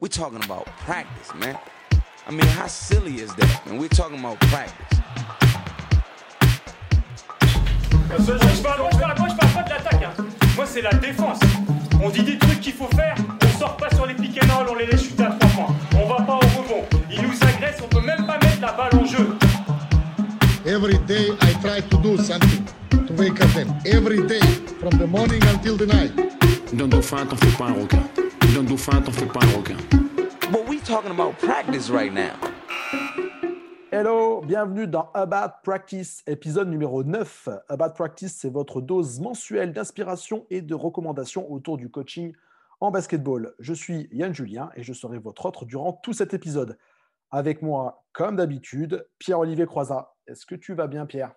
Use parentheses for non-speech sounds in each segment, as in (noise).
We're talking about practice, man. I mean, how silly is that, man? We're talking about practice. Je parle, moi, je parle, moi, je parle pas de l'attaque. hein. Moi, c'est la défense. On dit des trucs qu'il faut faire. On sort pas sur les and roll, on les laisse chuter à trois points. On va pas au rebond. Ils nous agressent, on peut même pas mettre la balle en jeu. Every day I try to do something to wake up them. Every day, from the morning until the night. Dauphin, t'en fais pas un requin. D'un dauphin, t'en fais pas un requin. But we talking about practice right now. Hello, bienvenue dans About Practice, épisode numéro 9. About Practice, c'est votre dose mensuelle d'inspiration et de recommandations autour du coaching en basketball. Je suis Yann Julien et je serai votre hôte durant tout cet épisode. Avec moi, comme d'habitude, Pierre-Olivier Croizat. Est-ce que tu vas bien, Pierre?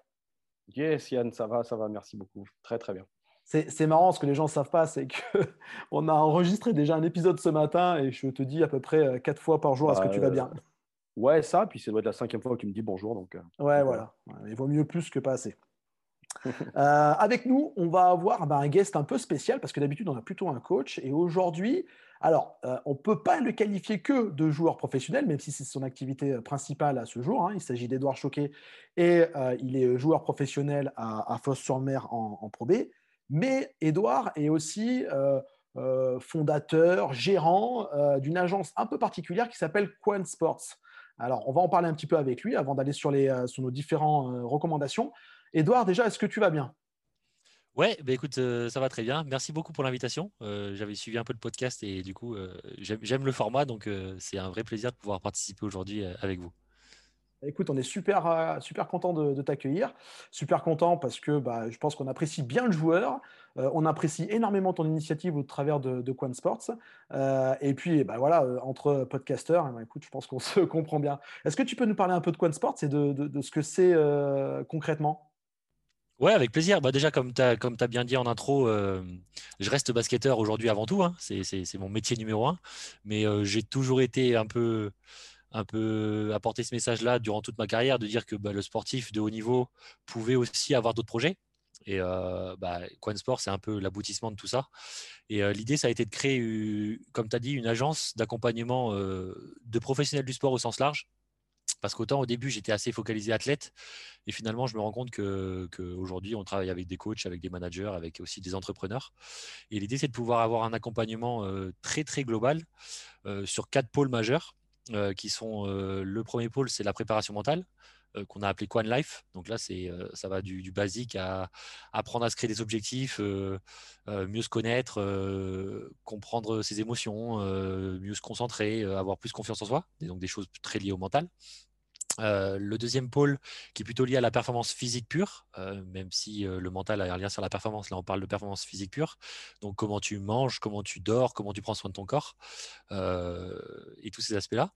Yes, Yann, ça va, ça va, merci beaucoup. Très, très bien. C'est marrant, ce que les gens ne savent pas, c'est qu'on (laughs) a enregistré déjà un épisode ce matin et je te dis à peu près euh, quatre fois par jour, est-ce que tu vas bien? Ouais, ça, puis ça doit être la cinquième fois que tu me dis bonjour. Donc, euh, Ouais, voilà. Il vaut mieux plus que pas assez. (laughs) Euh, avec nous, on va avoir bah, un guest un peu spécial parce que d'habitude, on a plutôt un coach. Et aujourd'hui, alors, euh, on ne peut pas le qualifier que de joueur professionnel, même si c'est son activité principale à ce jour. hein. Il s'agit d'Edouard Choquet et euh, il est joueur professionnel à, à Fos-sur-Mer en, en Pro B. Mais Edouard est aussi euh, euh, fondateur, gérant euh, d'une agence un peu particulière qui s'appelle Quan Sports. Alors, on va en parler un petit peu avec lui avant d'aller sur, nos différentes recommandations. Edouard, déjà, est-ce que tu vas bien? Ouais, bah écoute, ça va très bien. Merci beaucoup pour l'invitation. J'avais suivi un peu le podcast et du coup, j'aime le format, donc c'est un vrai plaisir de pouvoir participer aujourd'hui avec vous. Écoute, on est super, euh, super content de, t'accueillir. Super content parce que bah, je pense qu'on apprécie bien le joueur. Euh, on apprécie énormément ton initiative au travers de, de Quan Sports. Euh, et puis, bah, voilà, entre podcasteurs, eh ben, écoute, je pense qu'on (laughs) se comprend bien. Est-ce que tu peux nous parler un peu de Quan Sports et de, ce que c'est concrètement? Ouais, avec plaisir. Bah déjà, comme tu as, tu bien dit en intro, je reste basketteur aujourd'hui avant tout. hein. C'est mon métier numéro un. Mais j'ai toujours été un peu, un peu apporter ce message-là durant toute ma carrière, de dire que bah, le sportif de haut niveau pouvait aussi avoir d'autres projets. Et euh, bah, Sport, c'est un peu l'aboutissement de tout ça. Et euh, l'idée, ça a été de créer, comme tu as dit, une agence d'accompagnement euh, de professionnels du sport au sens large. Parce qu'autant au début, j'étais assez focalisé athlète. Et finalement, je me rends compte que- qu'aujourd'hui, on travaille avec des coachs, avec des managers, avec aussi des entrepreneurs. Et l'idée, c'est de pouvoir avoir un accompagnement euh, très, très global sur quatre pôles majeurs, qui sont euh, le premier pôle, c'est la préparation mentale, euh, qu'on a appelé Quan Life. Donc là, c'est, euh, ça va du, basique à apprendre à se créer des objectifs, euh, euh, mieux se connaître, euh, comprendre ses émotions, euh, mieux se concentrer, euh, avoir plus confiance en soi, et donc des choses très liées au mental. Euh, le deuxième pôle qui est plutôt lié à la performance physique pure, euh, même si euh, le mental a un lien sur la performance, là on parle de performance physique pure. Donc comment tu manges, comment tu dors, comment tu prends soin de ton corps et tous ces aspects-là.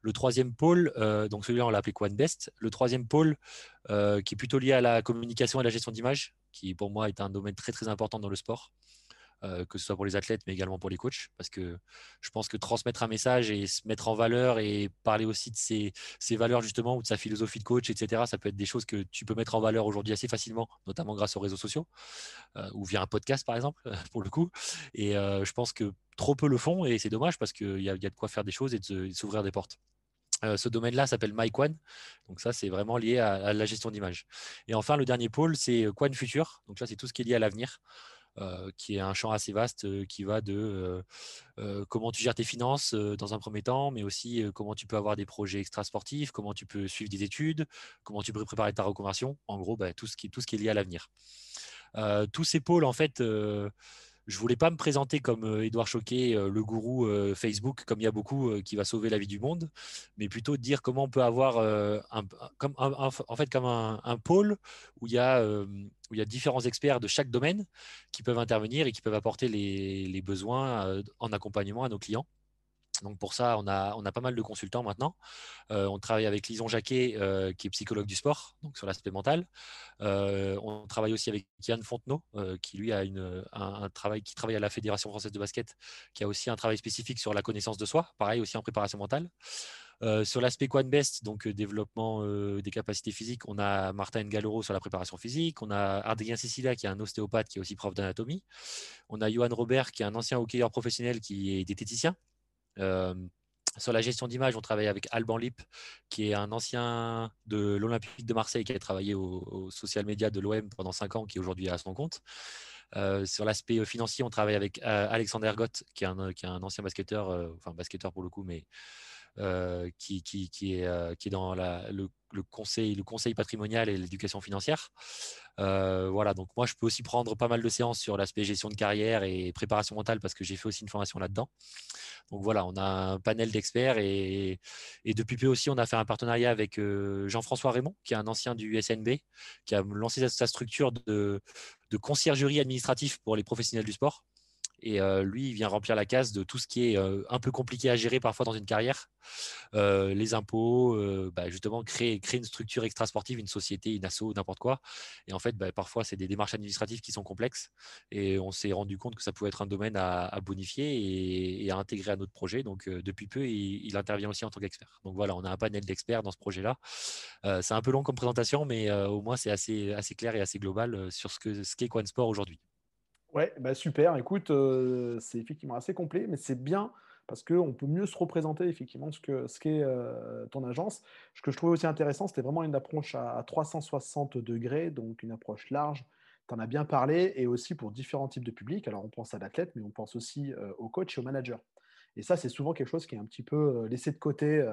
Le troisième pôle, donc celui-là on l'a appelé Quan Best. Le troisième pôle qui est plutôt lié à la communication et la gestion d'image, qui pour moi est un domaine très très important dans le sport. Euh, que ce soit pour les athlètes, mais également pour les coachs, parce que je pense que transmettre un message et se mettre en valeur et parler aussi de ses, valeurs justement ou de sa philosophie de coach, etc. Ça peut être des choses que tu peux mettre en valeur aujourd'hui assez facilement, notamment grâce aux réseaux sociaux euh, ou via un podcast par exemple, (laughs) pour le coup. Et euh, je pense que trop peu le font et c'est dommage parce qu'il y, a- de quoi faire des choses et de s'ouvrir des portes. Ce domaine-là s'appelle MyQuan. Donc ça, c'est vraiment lié à, la gestion d'image. Et enfin, le dernier pôle, c'est Quan Future. Donc là, c'est tout ce qui est lié à l'avenir. Euh, qui est un champ assez vaste euh, qui va de euh, comment tu gères tes finances dans un premier temps, mais aussi comment tu peux avoir des projets extrasportifs, comment tu peux suivre des études, comment tu peux préparer ta reconversion. En gros, bah, tout, ce qui, tout ce qui est lié à l'avenir. Tous ces pôles, en fait, je voulais pas me présenter comme euh, Édouard Choquet, euh, le gourou euh, Facebook, comme il y a beaucoup qui va sauver la vie du monde, mais plutôt dire comment on peut avoir un, comme un- en fait pôle où il y a différents experts de chaque domaine qui peuvent intervenir et qui peuvent apporter les, besoins en accompagnement à nos clients. Donc pour ça, on a, on a pas mal de consultants maintenant. Euh, on travaille avec Lison Jacquet, euh, qui est psychologue du sport, donc sur l'aspect mental. Euh, on travaille aussi avec Yann Fontenot, qui lui a une, un, travail qui travaille à la Fédération française de basket, qui a aussi un travail spécifique sur la connaissance de soi, pareil aussi en préparation mentale. Sur l'aspect Best, donc développement des capacités physiques, on a Martin Galoro sur la préparation physique, on a Adrien Cecilia qui est un ostéopathe qui est aussi prof d'anatomie, on a Johan Robert qui est un ancien hockeyeur professionnel qui est diététicien. Sur la gestion d'image, on travaille avec Alban Lip, qui est un ancien de l'Olympique de Marseille qui a travaillé au, social media de l'OM pendant 5 ans, qui aujourd'hui à son compte. sur l'aspect financier, on travaille avec Alexander Gott, qui est un, est ancien basketteur, enfin basketteur pour le coup, mais euh, qui, est, euh, est dans le, conseil, patrimonial et l'éducation financière. Euh, voilà, donc moi, je peux aussi prendre pas mal de séances sur l'aspect gestion de carrière et préparation mentale parce que j'ai fait aussi une formation là-dedans. Donc voilà, on a un panel d'experts et, depuis peu aussi, on a fait un partenariat avec Jean-François Raymond, qui est un ancien du SNB, qui a lancé sa structure de conciergerie administrative pour les professionnels du sport. Et lui, il vient remplir la case de tout ce qui est un peu compliqué à gérer parfois dans une carrière. les impôts, bah, justement, créer, une structure extra-sportive, une société, une asso, n'importe quoi. Et en fait, bah, parfois, c'est des démarches administratives qui sont complexes. Et on s'est rendu compte que ça pouvait être un domaine à, bonifier et, à intégrer à notre projet. Donc, depuis peu, il, intervient aussi en tant qu'expert. Donc voilà, on a un panel d'experts dans ce projet-là. c'est un peu long comme présentation, mais au moins, c'est assez, clair et assez global sur ce qu'est ce qu'est Sport aujourd'hui. Ouais, bah super. Écoute, euh, c'est effectivement assez complet, mais c'est bien parce qu'on peut mieux se représenter effectivement ce que ce qu'est euh, ton agence. Ce que je trouvais aussi intéressant, c'était vraiment une approche à, 360 degrés, donc une approche large. Tu en as bien parlé, et aussi pour différents types de publics. Alors on pense à l'athlète, mais on pense aussi euh, au coach et au manager. Et ça, c'est souvent quelque chose qui est un petit peu laissé de côté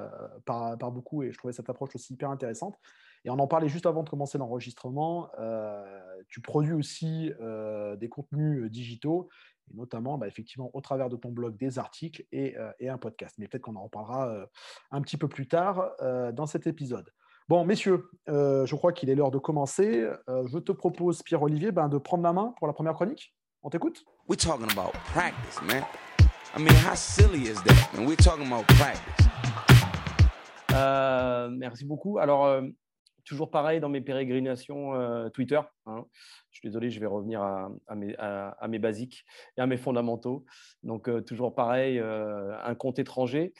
par, par, beaucoup, et je trouvais cette approche aussi hyper intéressante. Et on en parlait juste avant de commencer l'enregistrement. Euh, tu produis aussi euh, des contenus euh, digitaux, et notamment bah, effectivement au travers de ton blog des articles et, un podcast. Mais peut-être qu'on en reparlera un petit peu plus tard dans cet épisode. Bon, messieurs, je crois qu'il est l'heure de commencer. je te propose, Pierre-Olivier, ben, de prendre la main pour la première chronique. On t'écoute We're talking about practice, man. I mean, how silly is that? we're talking about practice. merci beaucoup. Alors, toujours pareil dans mes pérégrinations euh, Twitter. Hein. Je suis désolé, je vais revenir à, mes, basiques et à mes fondamentaux. Donc, euh, toujours pareil, euh, un compte étranger,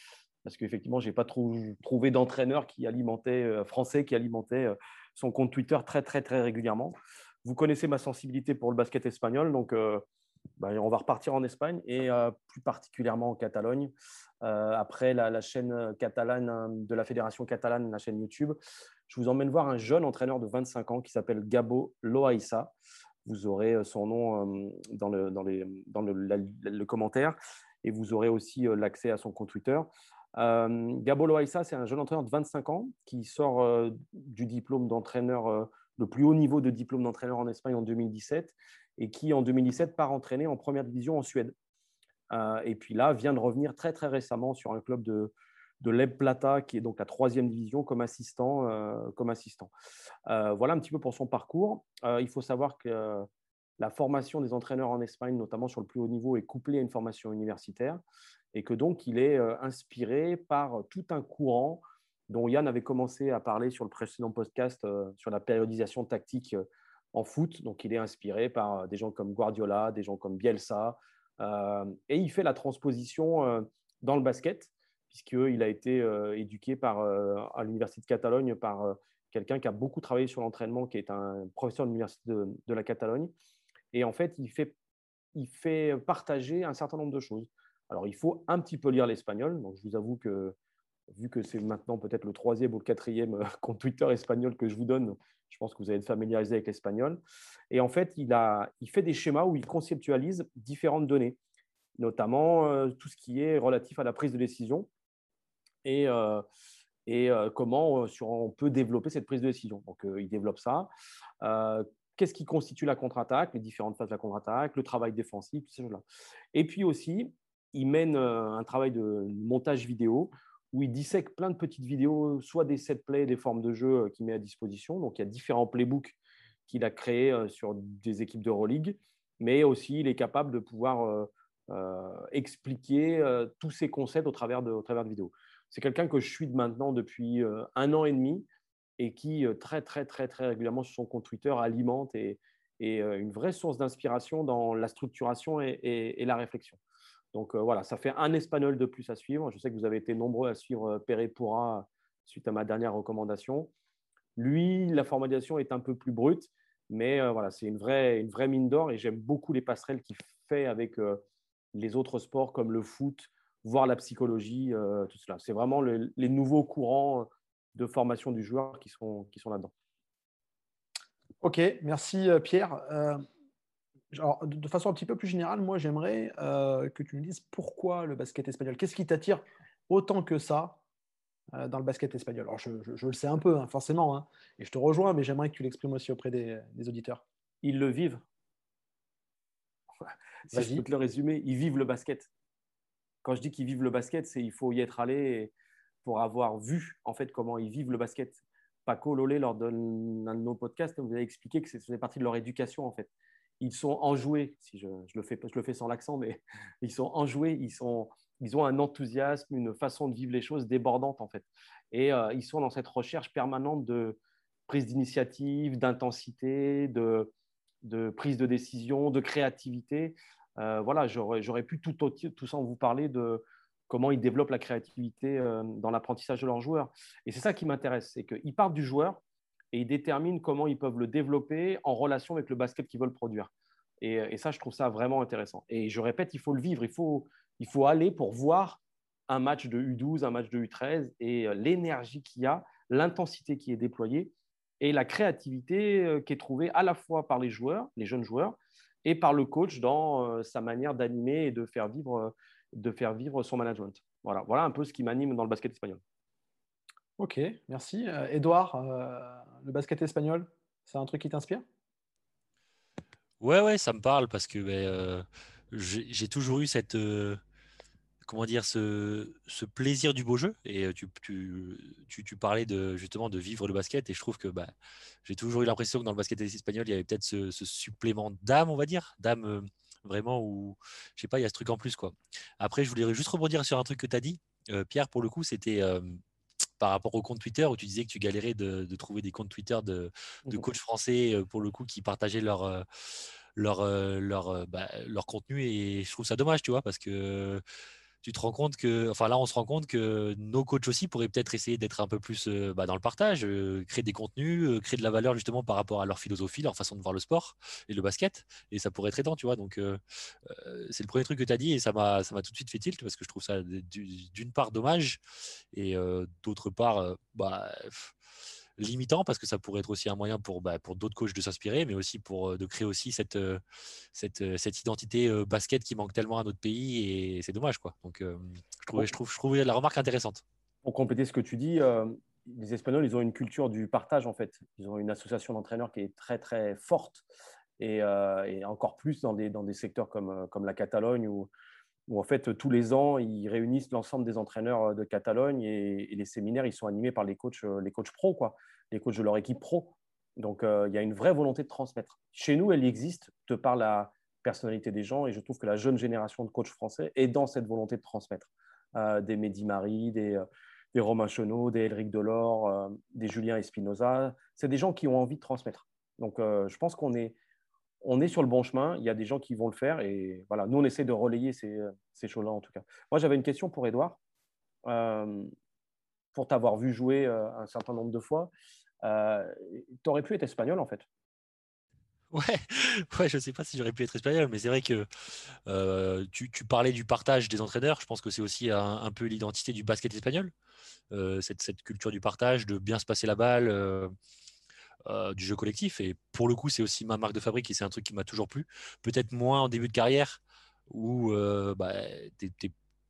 parce qu'effectivement, je n'ai pas trouvé d'entraîneur qui alimentait, français qui alimentait son compte Twitter très, très, très régulièrement. Vous connaissez ma sensibilité pour le basket espagnol, donc bah, on va repartir en Espagne et plus particulièrement en Catalogne. après la, la, chaîne catalane de la Fédération catalane, la chaîne YouTube, je vous emmène voir un jeune entraîneur de 25 ans qui s'appelle Gabo Loaïssa. Vous aurez euh, son nom euh, dans le, dans les, dans le, commentaire et vous aurez aussi euh, l'accès à son compte Twitter. Gabo Loaïssa, c'est un jeune entraîneur de 25 ans qui sort du diplôme d'entraîneur, le plus haut niveau de diplôme d'entraîneur en Espagne en 2017 et qui en 2017 part entraîner en première division en Suède. et puis là, vient de revenir très très récemment sur un club de, de Leb Plata, qui est donc la troisième division, comme assistant. Euh, comme assistant. Euh, voilà un petit peu pour son parcours. Euh, il faut savoir que la formation des entraîneurs en Espagne, notamment sur le plus haut niveau, est couplée à une formation universitaire et que donc il est inspiré par tout un courant dont Yann avait commencé à parler sur le précédent podcast sur la périodisation tactique en foot. Donc il est inspiré par des gens comme Guardiola, des gens comme Bielsa, et il fait la transposition dans le basket puisqu'il a été euh, éduqué euh, à l'Université de Catalogne par euh, quelqu'un qui a beaucoup travaillé sur l'entraînement, qui est un professeur de l'Université de, la Catalogne. Et en fait il, fait, partager un certain nombre de choses. Alors, il faut un petit peu lire l'espagnol. Donc, je vous avoue que, vu que c'est maintenant peut-être le troisième ou le quatrième (laughs) compte Twitter espagnol que je vous donne, je pense que vous allez être familiarisé avec l'espagnol. Et en fait, il fait des schémas où il conceptualise différentes données, notamment tout ce qui est relatif à la prise de décision et, euh, euh, comment euh, on peut développer cette prise de décision. Donc, il développe ça. Qu'est-ce qui constitue la contre-attaque, les différentes phases de la contre-attaque, le travail défensif, tout ça. Et puis aussi, il mène un travail de montage vidéo où il dissèque plein de petites vidéos, soit des set plays, des formes de jeu qu'il met à disposition. Donc, il y a différents playbooks qu'il a créés sur des équipes de Euroleague, mais aussi il est capable de pouvoir expliquer tous ces concepts au travers de vidéos c'est quelqu'un que je suis maintenant depuis euh, un an et demi et qui euh, très, très, très, très régulièrement sur son compte Twitter alimente et, et euh, une vraie source d'inspiration dans la structuration et, la réflexion. Donc voilà, ça fait un espagnol de plus à suivre. Je sais que vous avez été nombreux à suivre Pérez Pourra suite à ma dernière recommandation. Lui, la formalisation est un peu plus brute, mais voilà, c'est une vraie, une vraie mine d'or et j'aime beaucoup les passerelles qu'il fait avec les autres sports comme le foot, voire la psychologie, tout cela. C'est vraiment les nouveaux courants de formation du joueur qui sont, qui sont là-dedans. Ok, merci Pierre. de façon un petit peu plus générale, moi j'aimerais que tu me dises pourquoi le basket espagnol? Qu'est-ce qui t'attire autant que ça dans le basket espagnol? Alors je, le sais un peu, hein, forcément, hein, et je te rejoins, mais j'aimerais que tu l'exprimes aussi auprès des, des, auditeurs. Ils le vivent. si je peux te le résumer, ils vivent le basket. Quand je dis qu'ils vivent le basket, c'est il faut y être allé pour avoir vu en fait comment ils vivent le basket. Paco Lolé, lors d'un de nos podcasts, vous avez expliqué que faisait partie de leur éducation en fait. Ils sont enjoués, si je, le, fais, je le fais sans l'accent, mais (laughs) ils sont enjoués, ils, sont, ils ont un enthousiasme, une façon de vivre les choses débordante en fait. Et euh, ils sont dans cette recherche permanente de prise d'initiative, d'intensité, de prise de décision, de créativité. Euh, voilà, j'aurais pu tout, tout ça vous parler de comment ils développent la créativité euh, dans l'apprentissage de leurs joueurs. Et c'est ça qui m'intéresse, c'est qu'ils partent du joueur et ils déterminent comment ils peuvent le développer en relation avec le basket qu'ils veulent produire. Et, ça, je trouve ça vraiment intéressant. Et je répète, il faut le vivre, il faut, il faut aller pour voir un match de U12, un match de U13 et euh, l'énergie qu'il y a, l'intensité qui est déployée et la créativité euh, qui est trouvée à la fois par les joueurs, les jeunes joueurs, et par le coach dans euh, sa manière d'animer et de faire vivre, de faire vivre son management. Voilà, voilà un peu ce qui m'anime dans le basket espagnol. Ok, merci. Edouard, le basket espagnol, c'est un truc qui t'inspire? Ouais, ouais, ça me parle parce que ben, j'ai toujours eu cette, comment dire, ce, plaisir du beau jeu. Et tu, tu, parlais de, justement de vivre le basket. Et je trouve que bah, j'ai toujours eu l'impression que dans le basket espagnol, il y avait peut-être ce, supplément d'âme, on va dire, d'âme vraiment où, je sais pas, il y a ce truc en plus. quoi. Après, je voulais juste rebondir sur un truc que tu as dit. Pierre, pour le coup, c'était par rapport au compte Twitter où tu disais que tu galérais de, trouver des comptes Twitter de, de mmh coachs français, pour le coup, qui partageaient leur leur, leur, bah, leur contenu et je trouve ça dommage, tu vois, parce que tu te rends compte que, enfin là, on se rend compte que nos coachs aussi pourraient peut-être essayer d'être un peu plus euh, bah, dans le partage, euh, créer des contenus, euh, créer de la valeur justement par rapport à leur philosophie, leur façon de voir le sport et le basket. Et ça pourrait être aidant, tu vois. Donc, c'est le premier truc que tu as dit et ça m'a tout de suite fait tilt parce que je trouve ça d'une part dommage et d'autre part, bah, limitant parce que ça pourrait être aussi un moyen pour, bah, pour d'autres coachs de s'inspirer, mais aussi pour euh, de créer aussi cette, euh, cette, euh, cette identité basket qui manque tellement à notre pays et c'est dommage quoi. Donc je trouvais, je trouve, je trouvais la remarque intéressante. Pour compléter ce que tu dis, les Espagnols, ils ont une culture du partage en fait. Ils ont une association d'entraîneurs qui est très très forte et, et, encore plus dans des, dans des secteurs comme, comme la Catalogne où en fait tous les ans ils réunissent l'ensemble des entraîneurs euh, de Catalogne et, les séminaires ils sont animés par les coachs euh, les coachs pro quoi les coachs de leur équipe pro donc euh, il y a une vraie volonté de transmettre chez nous elle existe de par la personnalité des gens et je trouve que la jeune génération de coachs français est dans cette volonté de transmettre des Mehdi Marie des des Romain Chenot, des Elric Delors, des Julien Espinoza. C'est des gens qui ont envie de transmettre. Donc, je pense qu'on est, on est sur le bon chemin. Il y a des gens qui vont le faire. Et voilà, nous, on essaie de relayer ces, ces choses-là, en tout cas. Moi, j'avais une question pour Edouard. Euh, pour t'avoir vu jouer euh, un certain nombre de fois, euh, tu aurais pu être espagnol, en fait. Ouais, (laughs) ouais, je ne sais pas si j'aurais pu être espagnol, mais c'est vrai que tu, parlais du partage des entraîneurs. Je pense que c'est aussi un, peu l'identité du basket espagnol, cette, culture du partage, de bien se passer la balle, euh, du jeu collectif. Et pour le coup, c'est aussi ma marque de fabrique et c'est un truc qui m'a toujours plu. Peut-être moins en début de carrière où euh, bah,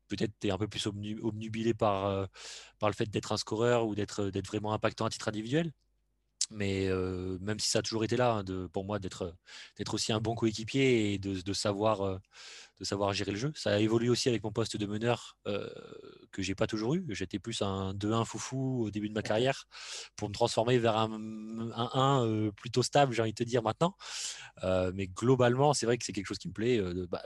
peut-être tu es un peu plus obnubilé par, euh, par le fait d'être un scoreur ou d'être vraiment impactant à titre individuel mais même si ça a toujours été là, hein, de, pour moi, d'être aussi un bon coéquipier et de, de savoir, de savoir gérer le jeu. Ça a évolué aussi avec mon poste de meneur que j'ai pas toujours eu. J'étais plus un 2-1 foufou au début de ma carrière pour me transformer vers un, 1 plutôt stable, j'ai envie de te dire maintenant. mais globalement, c'est vrai que c'est quelque chose qui me plaît. Bah,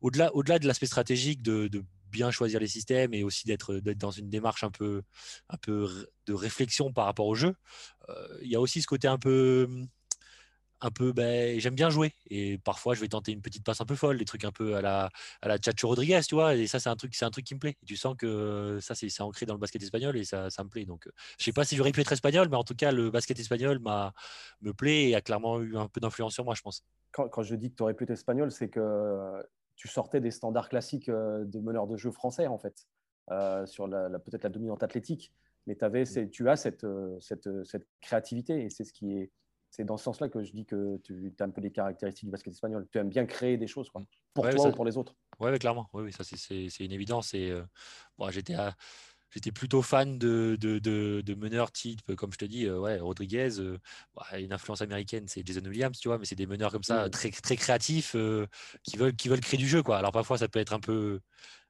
au-delà au -delà de l'aspect stratégique de, de bien choisir les systèmes et aussi d'être dans une démarche un peu, un peu de réflexion par rapport au jeu. Euh, il y a aussi ce côté un peu un peu, ben, j'aime bien jouer. Et parfois, je vais tenter une petite passe un peu folle, des trucs un peu à la, à la Chacho Rodriguez, tu vois. Et ça, c'est un truc, un truc qui me plaît. Tu sens que ça, c'est ancré dans le basket espagnol et ça, ça me plaît. Donc, je sais pas si j'aurais pu être espagnol, mais en tout cas, le basket espagnol me plaît et a clairement eu un peu d'influence sur moi, je pense. Quand, quand je dis que tu aurais pu être espagnol, c'est que tu sortais des standards classiques de meneurs de jeu français, en fait, euh, sur la, peut-être la dominante athlétique. Mais avais, tu as cette, cette, cette créativité et c'est ce qui est c'est dans ce sens-là que je dis que tu as un peu des caractéristiques du basket espagnol. Tu aimes bien créer des choses, quoi, pour toi ou pour les autres. Oui, clairement. Oui, oui ça c'est une évidence. Et euh, j'étais j'étais plutôt fan de, de, de, meneurs type, comme je te dis, euh, ouais, Rodriguez. Euh, bah, une influence américaine, c'est Jason Williams, tu vois, mais c'est des meneurs comme ça, mmh. très, très créatifs, qui, veulent, qui veulent créer du jeu. Quoi. Alors parfois, ça peut être un peu,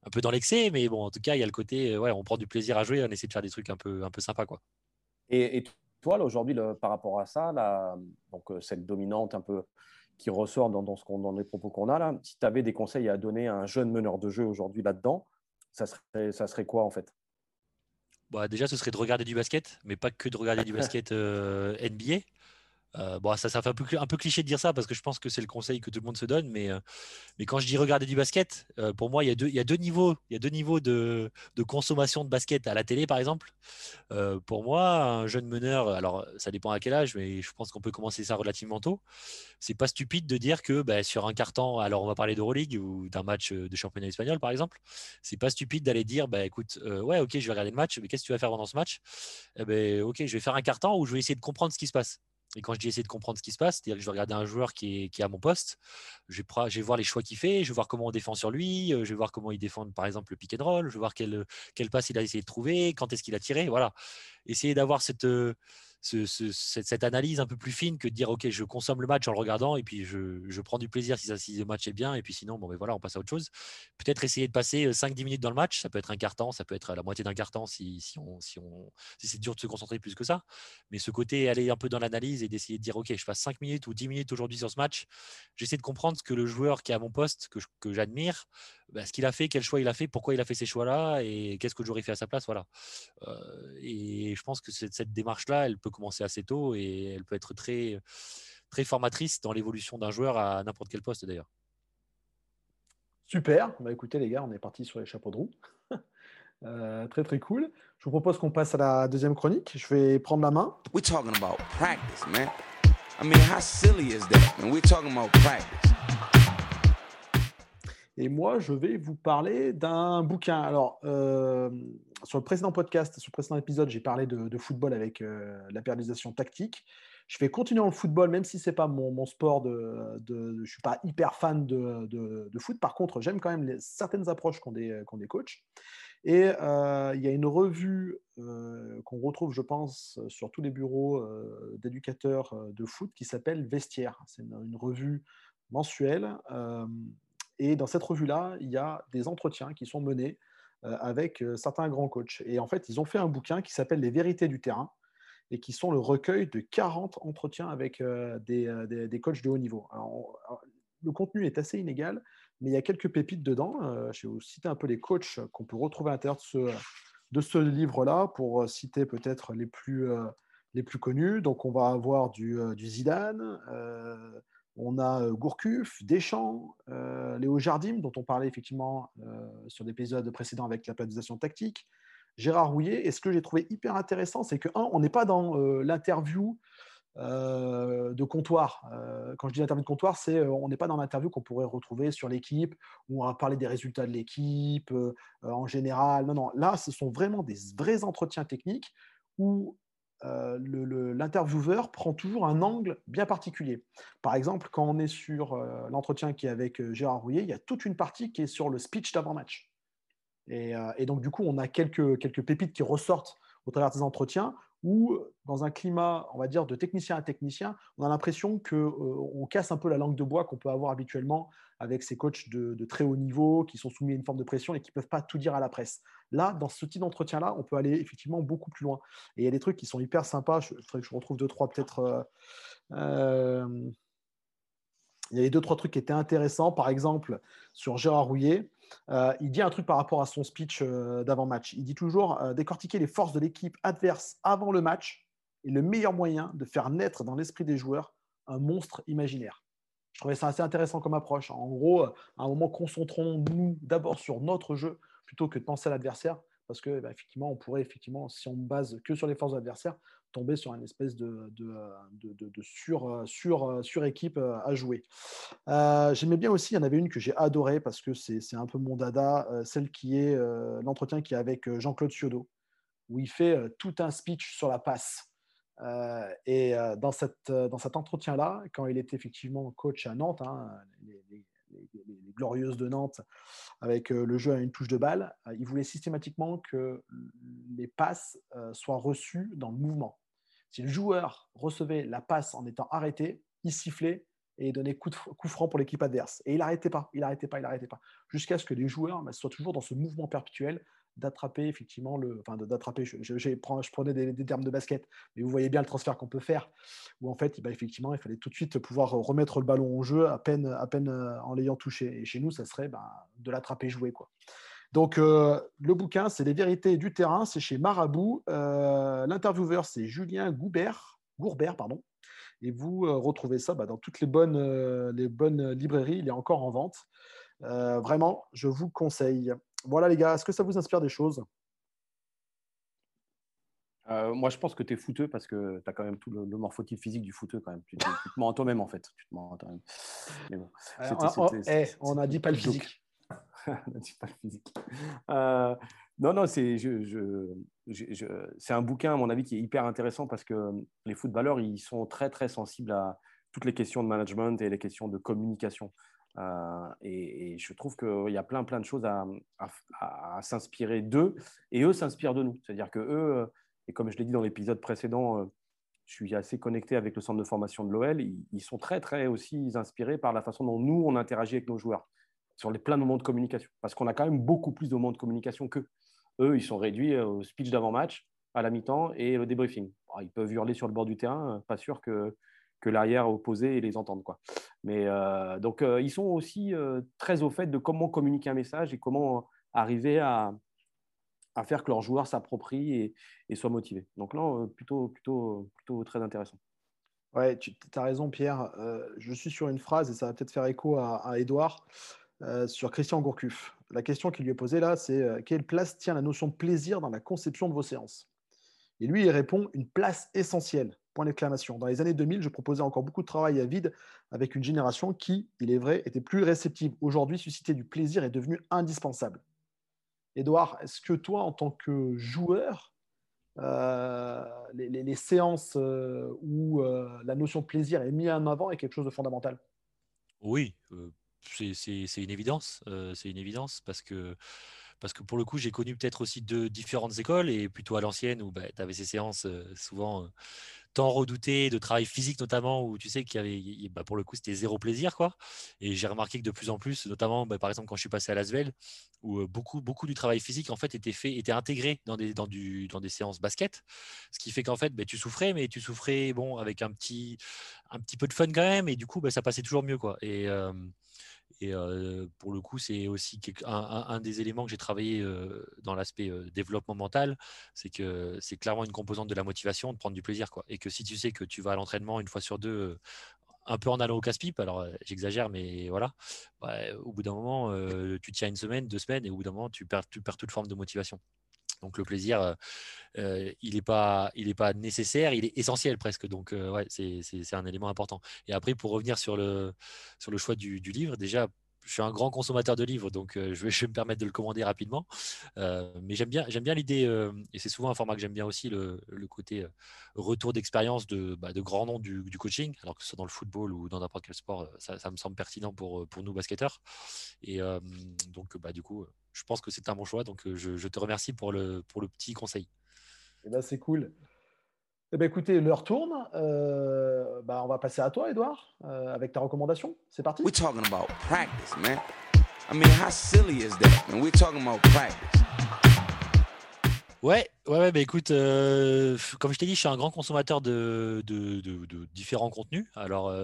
un peu dans l'excès, mais bon, en tout cas, il y a le côté, ouais, on prend du plaisir à jouer, on essaie de faire des trucs un peu, un peu sympas. Quoi. Et, et toi, aujourd'hui, par rapport à ça, donc, euh, cette dominante un peu qui ressort dans, ce dans les propos qu'on a là, si tu avais des conseils à donner à un jeune meneur de jeu aujourd'hui là-dedans, ça serait, ça serait quoi en fait? Bah, Déjà, ce serait de regarder du basket, mais pas que de regarder du basket (laughs) euh, NBA. Euh, bon, ça, ça fait un peu, cliché de dire ça parce que je pense que c'est le conseil que tout le monde se donne. Mais, euh, quand je dis regarder du basket, euh, pour moi, il y, a deux, niveaux, il y a deux niveaux de, consommation de basket à la télé, par exemple. pour moi, un jeune meneur, alors ça dépend à quel âge, mais je pense qu'on peut commencer ça relativement tôt. C'est pas stupide de dire que bah, sur un carton, alors on va parler d'Euroleague ou d'un match de championnat espagnol, par exemple, c'est pas stupide d'aller dire bah, écoute, ouais, ok, je vais regarder le match, mais qu'est-ce que tu vas faire pendant ce match? Eh ben, Ok, je vais faire un carton où je vais essayer de comprendre ce qui se passe. Et quand je dis essayer de comprendre ce qui se passe, c'est-à-dire que je vais regarder un joueur qui est, à mon poste, je vais, voir les choix qu'il fait, je vais voir comment on défend sur lui, euh, je vais voir comment il défend par exemple le pick and roll, je vais voir quelle, passe il a essayé de trouver, quand est-ce qu'il a tiré. Voilà. Essayer d'avoir cette, cette, analyse un peu plus fine que de dire ok je consomme le match en le regardant et puis je, prends du plaisir si, ça, si le match est bien et puis sinon bon ben voilà on passe à autre chose. Peut-être essayer de passer 5-10 euh, minutes dans le match ça peut être un quart temps ça peut être la moitié d'un quart temps si, si, on, si, on, si c'est dur de se concentrer plus que ça. Mais ce côté aller un peu dans l'analyse et d'essayer de dire ok je passe 5 minutes ou 10 minutes aujourd'hui sur ce match j'essaie de comprendre ce que le joueur qui est à mon poste que j'admire bah, ce qu'il a fait, quel choix il a fait, pourquoi il a fait ces choix-là et qu'est-ce que j'aurais fait à sa place. Voilà. Euh, et je pense que cette, cette démarche-là, elle peut commencer assez tôt et elle peut être très, très formatrice dans l'évolution d'un joueur à n'importe quel poste d'ailleurs. Super. Bah, écoutez, les gars, on est parti sur les chapeaux de roue. (laughs) Euh, très très cool. Je vous propose qu'on passe à la deuxième chronique. Je vais prendre la main. We're talking about practice, man. I mean, how silly is that? And we're talking about practice. Et moi, je vais vous parler d'un bouquin. Alors, euh, sur le précédent podcast, sur le précédent épisode, j'ai parlé de, football avec euh, la pérennisation tactique. Je vais continuer le football, même si ce n'est pas mon, sport, je ne suis pas hyper fan de, foot. Par contre, j'aime quand même certaines approches qu'ont des, des coachs. Et euh, il y a une revue qu'on retrouve, je pense, sur tous les bureaux d'éducateurs de foot qui s'appelle Vestiaire. C'est une, revue mensuelle et dans cette revue-là, il y a des entretiens qui sont menés euh, avec euh, certains grands coachs. Et en fait, ils ont fait un bouquin qui s'appelle Les vérités du terrain et qui sont le recueil de 40 entretiens avec euh, des, coachs de haut niveau. le contenu est assez inégal, mais il y a quelques pépites dedans. je vais vous citer un peu les coachs qu'on peut retrouver à l'intérieur de ce, livre-là pour citer peut-être les plus, les plus connus. Donc, on va avoir du Zidane, on a Gourcuff, Deschamps, Léo Jardim, dont on parlait effectivement sur l'épisode précédent avec la planification tactique, Gérard Rouillet. Et ce que j'ai trouvé hyper intéressant, c'est que, un, on n'est pas dans l'interview de comptoir. quand je dis l'interview de comptoir, c'est on n'est pas dans l'interview qu'on pourrait retrouver sur l'équipe, où on va parler des résultats de l'équipe en général. Non, non, là, ce sont vraiment des vrais entretiens techniques où euh, l'intervieweur prend toujours un angle bien particulier. Par exemple, quand on est sur euh, l'entretien qui est avec euh, Gérard Rouillet, il y a toute une partie qui est sur le speech d'avant-match. Et, et, donc, du coup, on a quelques, quelques pépites qui ressortent au travers des entretiens où, dans un climat, on va dire, de technicien à technicien, on a l'impression qu'on euh, casse un peu la langue de bois qu'on peut avoir habituellement avec ces coachs de, très haut niveau qui sont soumis à une forme de pression et qui ne peuvent pas tout dire à la presse. Là, dans ce type d'entretien-là, on peut aller effectivement beaucoup plus loin. Et il y a des trucs qui sont hyper sympas. Je, retrouve deux, trois peut-être. Euh, euh, il y avait deux, trois trucs qui étaient intéressants. Par exemple, sur Gérard Rouillet, euh, il dit un truc par rapport à son speech euh, d'avant-match. Il dit toujours euh, décortiquer les forces de l'équipe adverse avant le match est le meilleur moyen de faire naître dans l'esprit des joueurs un monstre imaginaire. Je trouvais ça assez intéressant comme approche. En gros, à un moment, concentrons-nous d'abord sur notre jeu plutôt que de penser à l'adversaire, parce que bah, on pourrait effectivement, si on base que sur les forces de l'adversaire, tomber sur une espèce de, de, de, sur, sur, équipe à jouer. J'aimais bien aussi, il y en avait une que j'ai adorée parce que c'est un peu mon dada, celle qui est l'entretien qui est avec Jean-Claude Ciodo, où il fait tout un speech sur la passe. et dans, cet entretien-là, quand il était effectivement coach à Nantes, hein, les, glorieuses de Nantes, avec le jeu à une touche de balle, il voulait systématiquement que les passes soient reçues dans le mouvement. Si le joueur recevait la passe en étant arrêté, il sifflait et donnait coup, de, franc pour l'équipe adverse. Et il n'arrêtait pas, il n'arrêtait pas, il n'arrêtait pas, jusqu'à ce que les joueurs bah, soient toujours dans ce mouvement perpétuel d'attraper effectivement le, enfin d'attraper. Je, prenais des, termes de basket, mais vous voyez bien le transfert qu'on peut faire, où en fait, bah, effectivement, il fallait tout de suite pouvoir remettre le ballon au jeu à peine, à peine euh, en l'ayant touché. Et chez nous, ça serait bah, de l'attraper jouer quoi. Donc, euh, le bouquin, c'est Les vérités du terrain, c'est chez Marabout. Euh, l'intervieweur, c'est Julien Goubert, Gourbert. Pardon. Et vous euh, retrouvez ça bah, dans toutes les bonnes, les bonnes librairies. Il est encore en vente. vraiment, je vous conseille. Voilà, les gars, est-ce que ça vous inspire des choses? Moi, je pense que tu es fouteux parce que tu as quand même tout le, morphotype physique du fouteux quand même. Tu, te mens en toi-même en fait. Tu te mens toi-même. Mais bon, on n'a dit pas le physique. (laughs) Euh, non, non, c'est un bouquin, à mon avis, qui est hyper intéressant parce que les footballeurs, ils sont très, très sensibles à toutes les questions de management et les questions de communication. Euh, et, je trouve qu'il y a plein, plein de choses à, à, s'inspirer d'eux et eux s'inspirent de nous. C'est-à-dire que eux, et comme je l'ai dit dans l'épisode précédent, euh, je suis assez connecté avec le centre de formation de l'OL, ils, ils, sont très, très aussi inspirés par la façon dont nous, on interagit avec nos joueurs sur les plein de moments de communication. Parce qu'on a quand même beaucoup plus de moments de communication qu'eux. Eux, ils sont réduits euh, au speech d'avant-match, à la mi-temps et au débriefing. ils peuvent hurler sur le bord du terrain, euh, pas sûr que, que l'arrière opposé les entende. Quoi. Mais euh, donc, ils sont aussi très au fait de comment communiquer un message et comment arriver à, à faire que leurs joueurs s'approprient et, et, soient motivés. Donc là, plutôt, plutôt, plutôt très intéressant. Ouais, tu as raison, Pierre. je suis sur une phrase et ça va peut-être faire écho à, à Edouard. Euh, sur Christian Gourcuff. La question qui lui est posée là, c'est euh, quelle place tient la notion de plaisir dans la conception de vos séances? Et lui, il répond une place essentielle. Point d'exclamation. Dans les années 2000, je proposais encore beaucoup de travail à vide avec une génération qui, il est vrai, était plus réceptive. Aujourd'hui, susciter du plaisir est devenu indispensable. Édouard, est-ce que toi, en tant que joueur, euh, les, séances où la notion de plaisir est mise en avant est quelque chose de fondamental? Oui, c'est une évidence. Euh, c'est une évidence parce que, parce que pour le coup, j'ai connu peut-être aussi deux différentes écoles et plutôt à l'ancienne où bah, tu avais ces séances euh, souvent euh, tant redoutées de travail physique notamment où tu sais qu'il y avait, bah, pour le coup, c'était zéro plaisir quoi. Et j'ai remarqué que de plus en plus, notamment bah, par exemple quand je suis passé à Lasvel, où beaucoup, beaucoup du travail physique en fait était fait, était intégré dans des, dans du, dans des séances basket, ce qui fait qu'en fait, tu souffrais, mais tu souffrais bon avec un petit, un petit peu de fun quand même et du coup, ça passait toujours mieux quoi. Et et pour le coup, c'est aussi un, des éléments que j'ai travaillé dans l'aspect développement mental, c'est que c'est clairement une composante de la motivation de prendre du plaisir. Et que si tu sais que tu vas à l'entraînement une fois sur deux, un peu en allant au casse-pipe, alors j'exagère, mais voilà, au bout d'un moment, tu tiens une semaine, deux semaines, et au bout d'un moment, tu perds toute forme de motivation. Donc le plaisir, il n'est pas, nécessaire, il est essentiel presque. Donc c'est un élément important. Et après, pour revenir sur le, choix du livre, déjà, je suis un grand consommateur de livres, donc (laughs) je, vais, me permettre de le commander rapidement. mais j'aime bien, j'aime bien l'idée, et c'est souvent un format que j'aime bien aussi, le, le côté retour d'expérience de, bah, de grands noms du, du, coaching, alors que ce soit dans le football ou dans n'importe quel sport, ça, me semble pertinent pour, pour nous basketteurs. Et donc, bah, du coup, je pense que c'est un bon choix. Donc, euh, je, te remercie pour le, pour le petit conseil. Eh ben, c'est cool. Eh ben, écoutez, l'heure tourne. Euh, bah, on va passer à toi, Edouard, euh, avec ta recommandation. C'est parti. We're talking about practice, man. I mean, how silly is that? And we're talking about practice. Ouais, ouais, ouais bah, écoute, comme je t'ai dit, je suis un grand consommateur de, de, de, différents contenus. Alors,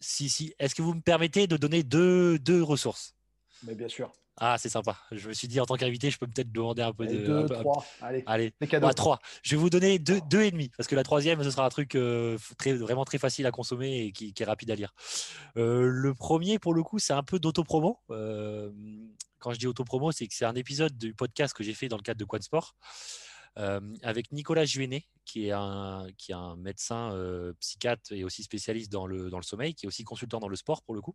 si, si, est-ce que vous me permettez de donner deux, deux ressources? Mais Bien sûr. Ah, c'est sympa. Je me suis dit, en tant qu'invité, je peux peut-être demander un peu Allez, de. deux, un peu- un- trois. Allez, Allez, les cadeaux. à 3. Je vais vous donner deux, deux et demi, parce que la troisième, ce sera un truc euh, très, vraiment très facile à consommer et qui, qui est rapide à lire. Euh, le premier, pour le coup, c'est un peu d'autopromo. Euh, quand je dis autopromo, c'est que c'est un épisode du podcast que j'ai fait dans le cadre de Quad Sport euh, avec Nicolas Juéné, qui est un, qui est un médecin euh, psychiatre et aussi spécialiste dans le, dans le sommeil, qui est aussi consultant dans le sport pour le coup.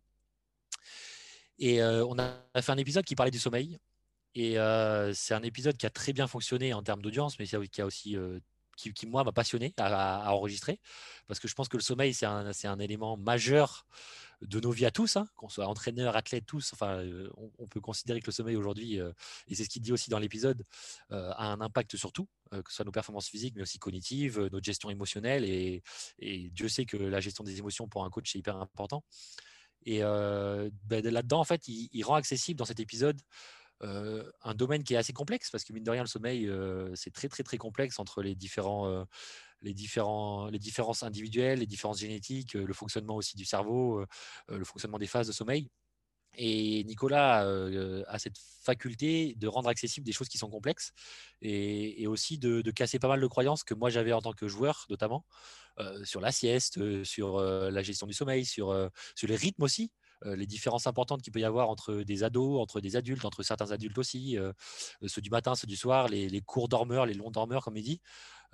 Et euh, on a fait un épisode qui parlait du sommeil. Et euh, c'est un épisode qui a très bien fonctionné en termes d'audience, mais qui a aussi, euh, qui, moi, m'a passionné à, enregistrer, parce que je pense que le sommeil, c'est un, élément majeur de nos vies à tous, hein, qu'on soit entraîneur, athlète, tous. Enfin, on, peut considérer que le sommeil aujourd'hui, et c'est ce qu'il dit aussi dans l'épisode, a un impact sur tout, que ce soit nos performances physiques, mais aussi cognitives, notre gestion émotionnelle. Et, et Dieu sait que la gestion des émotions pour un coach, c'est hyper important. Et euh, ben, là-dedans, en fait, il, rend accessible dans cet épisode euh, un domaine qui est assez complexe parce que mine de rien, le sommeil, euh, c'est très très très complexe entre les différents, les différents, les différences individuelles, les différences génétiques, le fonctionnement aussi du cerveau, le fonctionnement des phases de sommeil. Et Nicolas euh, a cette faculté de rendre accessible des choses qui sont complexes et, aussi de, casser pas mal de croyances que moi j'avais en tant que joueur, notamment euh, sur la sieste, euh, sur la gestion du sommeil, sur les rythmes aussi. Euh, les différences importantes qu'il peut y avoir entre des ados, entre des adultes, entre certains adultes aussi, euh, ceux du matin, ceux du soir, les, les courts dormeurs, les longs dormeurs, comme il dit.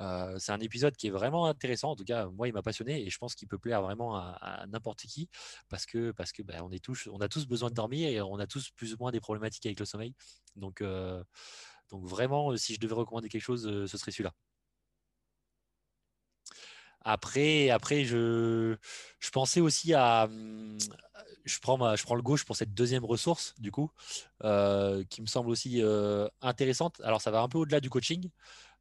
Euh, c'est un épisode qui est vraiment intéressant. En tout cas, moi, il m'a passionné et je pense qu'il peut plaire vraiment à, n'importe qui parce que, parce que ben, on, est tous, on a tous besoin de dormir et on a tous plus ou moins des problématiques avec le sommeil. Donc, euh, vraiment, si je devais recommander quelque chose, euh, ce serait celui-là. Après, après je, je pensais aussi à. hum, Je prends, je prends le gauche pour cette deuxième ressource, du coup, euh, qui me semble aussi euh, intéressante. Alors, ça va un peu au-delà du coaching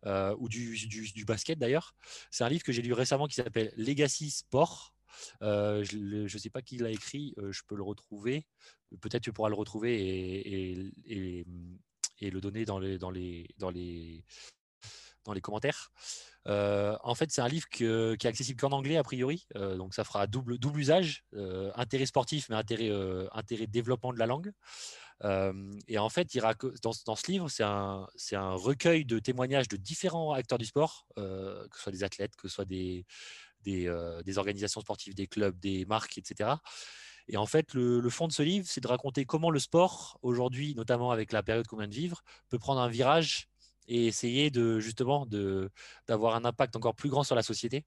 euh, ou du, du, basket d'ailleurs. C'est un livre que j'ai lu récemment qui s'appelle Legacy Sport. Je ne sais pas qui l'a écrit, je peux le retrouver. Peut-être tu pourras le retrouver et, et, et, et le donner dans les, dans les, dans les, dans les commentaires. Euh, en fait, c'est un livre qui est accessible qu'en anglais, a priori. Euh, donc, ça fera double, usage, euh, intérêt sportif, mais intérêt, développement de la langue. Et en fait, dans, ce livre, c'est un, recueil de témoignages de différents acteurs du sport, que ce soit des athlètes, que ce soit des, organisations sportives, des clubs, des marques, etc. Et en fait, le, le fond de ce livre, c'est de raconter comment le sport, aujourd'hui, notamment avec la période qu'on vient de vivre, peut prendre un virage et essayer de justement d'avoir un impact encore plus grand sur la société.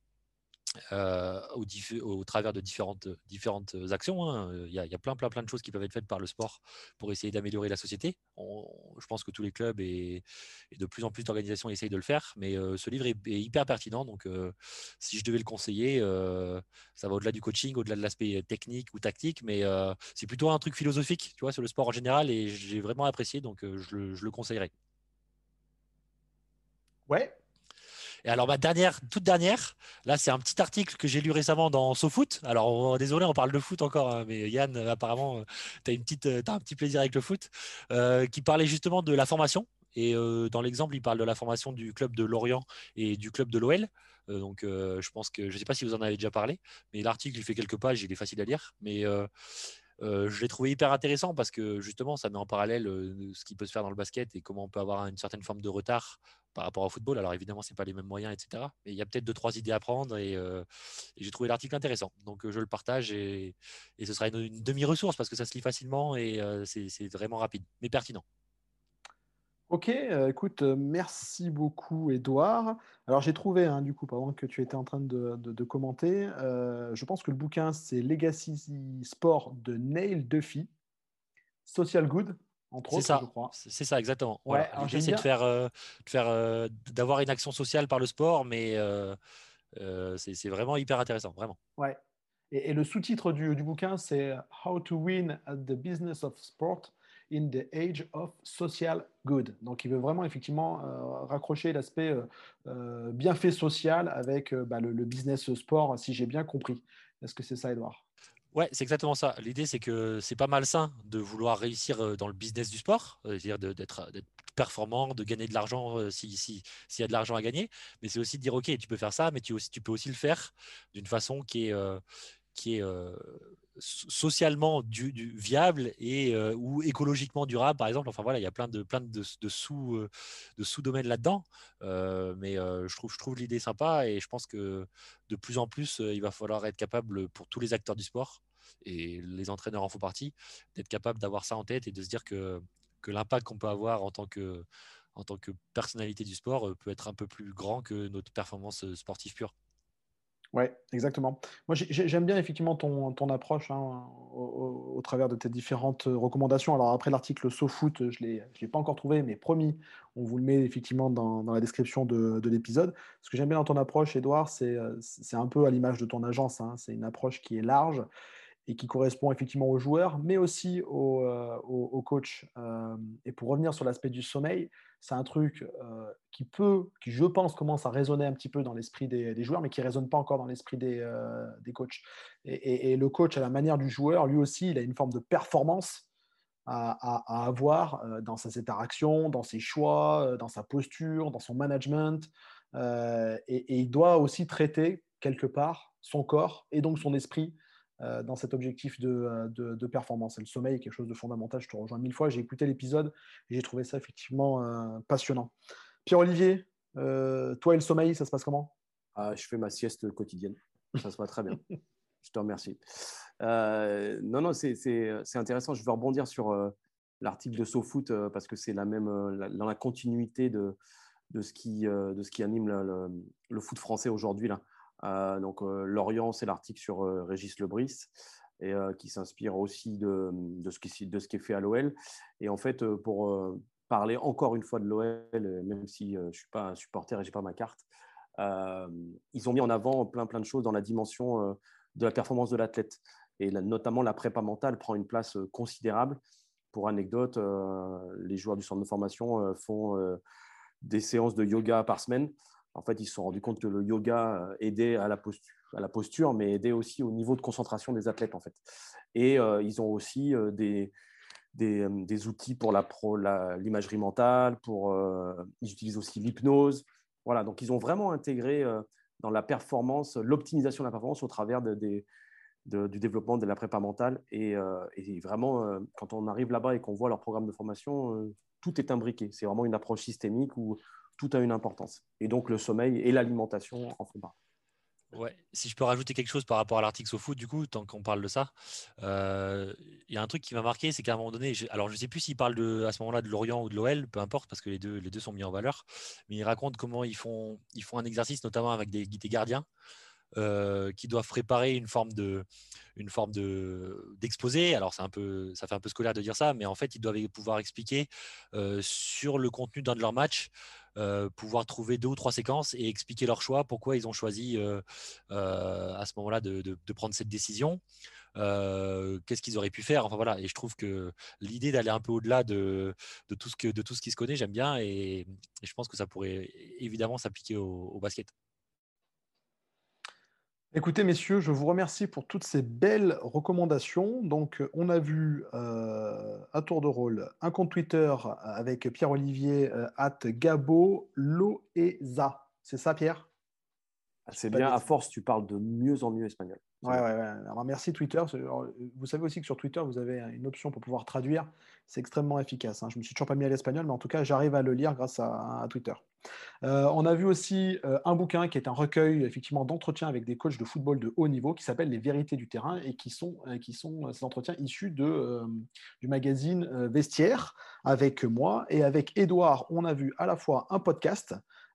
Euh, au, au, travers de différentes, différentes actions. Hein. Il, y a, il, y a, plein, plein, plein de choses qui peuvent être faites par le sport pour essayer d'améliorer la société. Je pense que tous les clubs et, de plus en plus d'organisations essayent de le faire, mais euh, ce livre est, hyper pertinent. Donc, euh, si je devais le conseiller, ça va au-delà du coaching, au-delà de l'aspect technique ou tactique, mais c'est plutôt un truc philosophique, tu vois, sur le sport en général, et j'ai vraiment apprécié, donc je le, je le conseillerais. Ouais, et alors, ma dernière, toute dernière, là, c'est un petit article que j'ai lu récemment dans SoFoot. Alors, désolé, on parle de foot encore, hein, mais Yann, apparemment, tu as, as, un petit plaisir avec le foot, euh, qui parlait justement de la formation. Et euh, dans l'exemple, il parle de la formation du club de Lorient et du club de l'OL. Euh, donc, je pense que, je ne sais pas si vous en avez déjà parlé, mais l'article, il fait quelques pages, il est facile à lire. Mais je l'ai trouvé hyper intéressant parce que justement, ça met en parallèle ce qui peut se faire dans le basket et comment on peut avoir une certaine forme de retard par rapport au football. Alors évidemment, c'est pas les mêmes moyens, etc. Mais il y a peut-être deux, trois idées à prendre et, j'ai trouvé l'article intéressant. Donc je le partage et, ce sera une, une demi-ressource parce que ça se lit facilement et c'est vraiment rapide, mais pertinent. Ok, euh, écoute, merci beaucoup Edouard. Alors j'ai trouvé, hein, du coup, pendant que tu étais en train de, de, de commenter, euh, je pense que le bouquin c'est Legacy Sport de Neil Duffy, Social Good, entre autres, ça. je crois. C'est ça, exactement. Ouais, voilà. L'idée c'est de faire, euh, de faire euh, d'avoir une action sociale par le sport, mais euh, c'est vraiment hyper intéressant, vraiment. Ouais. Et, et le sous-titre du, du, bouquin c'est How to Win at the Business of Sport in the Age of Social Good. Donc, il veut vraiment effectivement euh, raccrocher l'aspect euh, euh, bienfait social avec bah, le, business sport, si j'ai bien compris. Est-ce que c'est ça, Edouard Ouais, c'est exactement ça. L'idée, c'est que c'est pas malsain de vouloir réussir dans le business du sport, c'est-à-dire d'être performant, de gagner de l'argent s'il si, si y a de l'argent à gagner, mais c'est aussi de dire, OK, tu peux faire ça, mais tu peux aussi le faire d'une façon qui est, qui est socialement viable et ou écologiquement durable par exemple. Enfin voilà il y a plein de plein de, sous de sous domaines là-dedans mais je trouve je trouve l'idée sympa et je pense que de plus en plus il va falloir être capable pour tous les acteurs du sport et les entraîneurs en font partie d'être capable d'avoir ça en tête et de se dire que que l'impact qu'on peut avoir en tant que en tant que personnalité du sport peut être un peu plus grand que notre performance sportive pure oui, exactement. Moi, j'aime bien effectivement ton, ton approche hein, au, travers de tes différentes recommandations. Alors, après l'article SoFoot, je ne l'ai pas encore trouvé, mais promis, on vous le met effectivement dans, dans la description de, de l'épisode. Ce que j'aime bien dans ton approche, Edouard, c'est un peu à l'image de ton agence. Hein. c'est une approche qui est large et qui correspond effectivement aux joueurs, mais aussi aux, euh, coachs. Euh, et pour revenir sur l'aspect du sommeil, c'est un truc euh, qui peut, qui je pense commence à résonner un petit peu dans l'esprit des, joueurs, mais qui ne résonne pas encore dans l'esprit des, des, coachs. Et, le coach, à la manière du joueur, lui aussi, il a une forme de performance à, à avoir dans ses interactions, dans ses choix, dans sa posture, dans son management. et il doit aussi traiter quelque part son corps et donc son esprit dans cet objectif euh, de, performance. Le sommeil est quelque chose de fondamental. Je te rejoins mille fois. J'ai écouté l'épisode et j'ai trouvé ça effectivement euh, passionnant. Pierre-Olivier, toi et le sommeil, ça se passe comment? Ah, Je fais ma sieste quotidienne. Ça se passe très bien. je te remercie. non, non, c'est intéressant. Je veux rebondir sur l'article de SoFoot parce que c'est la même, dans la continuité de, de, ce, qui, de ce qui anime le, le foot français aujourd'hui. là. Euh, donc, euh, Lorient, c'est l'article sur euh, Régis Lebris et qui s'inspire aussi de, ce qui est fait à l'OL. Et en fait, pour parler encore une fois de l'OL, même si je ne suis pas un supporter et je n'ai pas ma carte, ils ont mis en avant plein, plein de choses dans la dimension de la performance de l'athlète. Et notamment, la prépa mentale prend une place considérable. Pour anecdote, les joueurs du centre de formation font des séances de yoga par semaine en fait, ils se sont rendus compte que le yoga euh, aidait à la posture, la mais aidait aussi au niveau de concentration des athlètes, en fait. Et euh, ils ont aussi euh, des, des, outils pour l'imagerie mentale, pour, ils utilisent aussi l'hypnose. Voilà, donc ils ont vraiment intégré dans la performance, l'optimisation de la performance au travers du développement de la prépa mentale. Et, et vraiment, quand on arrive là-bas et qu'on voit leur programme de formation, tout est imbriqué. C'est vraiment une approche systémique où tout a une importance. Et donc le sommeil et l'alimentation en font partie. Ouais. Si je peux rajouter quelque chose par rapport à l'article foot, du coup, tant qu'on parle de ça, euh, il y a un truc qui m'a marqué, c'est qu'à un moment donné, alors je ne sais plus s'il parle de, à ce moment-là de Lorient ou de l'OL, peu importe, parce que les deux, les deux sont mis en valeur, mais il raconte comment ils font, ils font un exercice, notamment avec des, des gardiens, euh, qui doivent préparer une forme de une forme de d'exposé. Alors c'est un peu ça fait un peu scolaire de dire ça, mais en fait ils doivent pouvoir expliquer euh, sur le contenu d'un de leurs matchs, euh, pouvoir trouver deux ou trois séquences et expliquer leur choix, pourquoi ils ont choisi à ce moment-là de, prendre cette décision. qu'est-ce qu'ils auraient pu faire? Enfin voilà. Et je trouve que l'idée d'aller un peu au-delà de tout ce qui se connaît j'aime bien et, je pense que ça pourrait évidemment s'appliquer au basket Écoutez, messieurs, je vous remercie pour toutes ces belles recommandations. Donc, on a vu euh, à tour de rôle un compte Twitter avec Pierre-Olivier euh, at Gabo Loeza. C'est ça, Pierre? Ah, C'est bien, à force, tu parles de mieux en mieux espagnol. Ouais, ouais, ouais. Alors, merci Twitter. Vous savez aussi que sur Twitter, vous avez une option pour pouvoir traduire. C'est extrêmement efficace. Hein. Je me suis toujours pas mis à l'espagnol, mais en tout cas, j'arrive à le lire grâce à, Twitter. Euh, on a vu aussi euh, un bouquin qui est un recueil effectivement d'entretiens avec des coachs de football de haut niveau qui s'appelle Les vérités du terrain et qui sont, euh, qui sont ces entretiens issus de, du magazine Vestiaire avec moi et avec Edouard. On a vu à la fois un podcast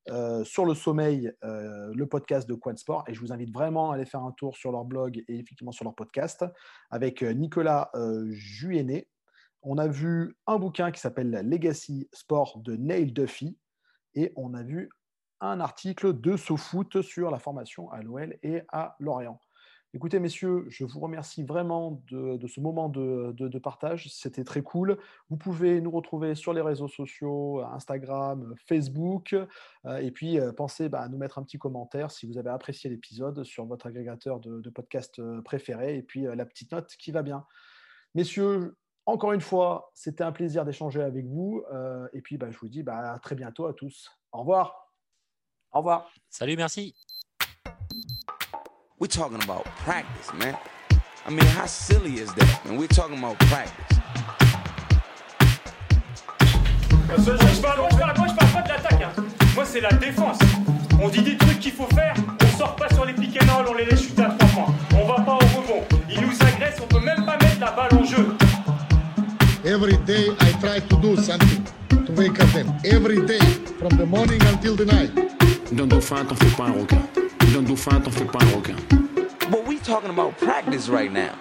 euh, sur le sommeil, euh, le podcast de Quad Sport. Et je vous invite vraiment à aller faire un tour sur leur blog et effectivement sur leur podcast avec euh, Nicolas Juéné. On a vu un bouquin qui s'appelle Legacy Sport de Neil Duffy. Et on a vu un article de SoFoot sur la formation à l'OL et à Lorient. Écoutez, messieurs, je vous remercie vraiment de, ce moment de, partage. C'était très cool. Vous pouvez nous retrouver sur les réseaux sociaux, Instagram, Facebook. Euh, et puis, euh, pensez bah, à nous mettre un petit commentaire si vous avez apprécié l'épisode sur votre agrégateur de, podcast euh, préféré. Et puis, la petite note qui va bien. Messieurs, encore une fois, c'était un plaisir d'échanger avec vous. et puis, bah, je vous dis bah, à très bientôt à tous. Au revoir. Au revoir. Salut, merci. We're talking about practice, man. I mean, how silly is that, man? We're talking about practice. Moi, je parle, moi, je parle- moi, je parle pas de l'attaque. hein. Moi, c'est la défense. On dit des trucs qu'il faut faire, on sort pas sur les and roll, on les laisse shooter à 3 points. On va pas au rebond. Ils nous agressent, on peut même pas mettre la balle en jeu. Every day I try to do something to wake up them. Every day, from the morning until the night. D'un dauphin, t'en fais pas un requin. T'en fais pas un requin. But we talking about practice right now.